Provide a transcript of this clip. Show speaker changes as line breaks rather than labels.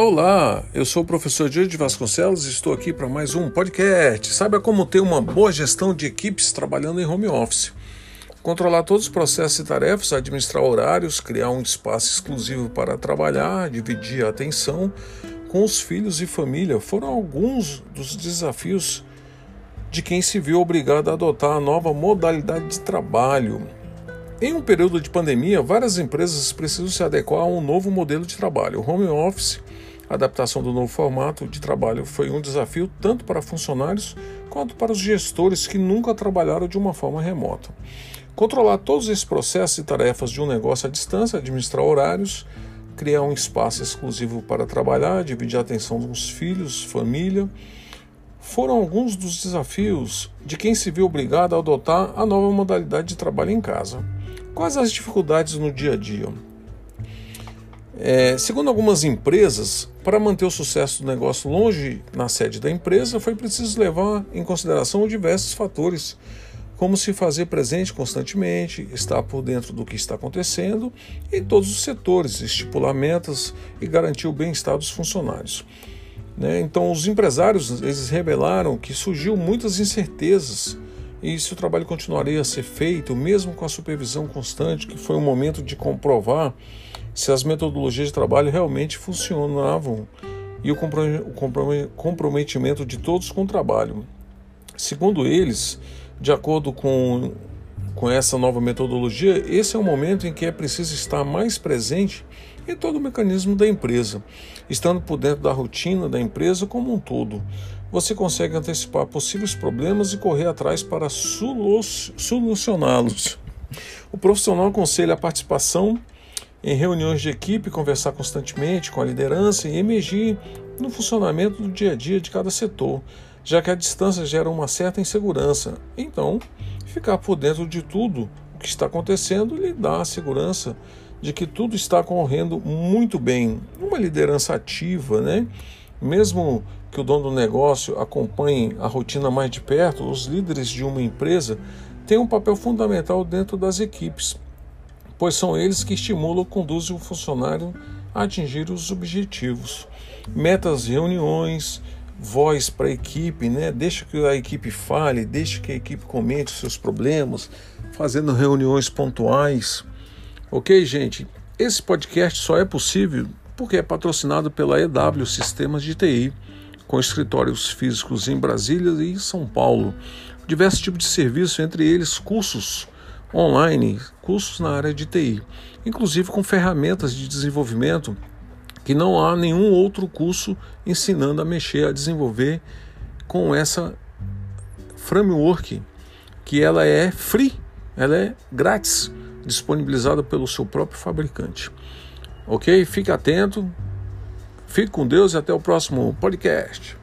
Olá, eu sou o professor Diego de Vasconcelos e estou aqui para mais um podcast. Saiba como ter uma boa gestão de equipes trabalhando em home office. Controlar todos os processos e tarefas, administrar horários, criar um espaço exclusivo para trabalhar, dividir a atenção com os filhos e família foram alguns dos desafios de quem se viu obrigado a adotar a nova modalidade de trabalho. Em um período de pandemia, várias empresas precisam se adequar a um novo modelo de trabalho. O home office a adaptação do novo formato de trabalho foi um desafio tanto para funcionários quanto para os gestores que nunca trabalharam de uma forma remota. Controlar todos esses processos e tarefas de um negócio à distância, administrar horários, criar um espaço exclusivo para trabalhar, dividir a atenção dos filhos, família, foram alguns dos desafios de quem se viu obrigado a adotar a nova modalidade de trabalho em casa. Quais as dificuldades no dia a dia? É, segundo algumas empresas, para manter o sucesso do negócio longe na sede da empresa, foi preciso levar em consideração diversos fatores, como se fazer presente constantemente, estar por dentro do que está acontecendo em todos os setores, estipular metas e garantir o bem-estar dos funcionários. Né? Então, os empresários eles revelaram que surgiu muitas incertezas e se o trabalho continuaria a ser feito, mesmo com a supervisão constante, que foi um momento de comprovar se as metodologias de trabalho realmente funcionavam e o comprometimento de todos com o trabalho. Segundo eles, de acordo com, com essa nova metodologia, esse é o momento em que é preciso estar mais presente em todo o mecanismo da empresa, estando por dentro da rotina da empresa como um todo. Você consegue antecipar possíveis problemas e correr atrás para solucioná-los. O profissional aconselha a participação em reuniões de equipe, conversar constantemente com a liderança e emergir no funcionamento do dia a dia de cada setor, já que a distância gera uma certa insegurança. Então, ficar por dentro de tudo o que está acontecendo lhe dá a segurança de que tudo está correndo muito bem. Uma liderança ativa, né? Mesmo que o dono do negócio acompanhe a rotina mais de perto, os líderes de uma empresa têm um papel fundamental dentro das equipes pois são eles que estimulam e conduzem o funcionário a atingir os objetivos. Metas, reuniões, voz para a equipe, né? Deixa que a equipe fale, deixa que a equipe comente os seus problemas, fazendo reuniões pontuais. Ok, gente? Esse podcast só é possível porque é patrocinado pela EW Sistemas de TI, com escritórios físicos em Brasília e São Paulo. Diversos tipos de serviços, entre eles cursos online cursos na área de TI, inclusive com ferramentas de desenvolvimento que não há nenhum outro curso ensinando a mexer, a desenvolver com essa framework que ela é free, ela é grátis, disponibilizada pelo seu próprio fabricante. Ok? Fique atento, fique com Deus e até o próximo podcast.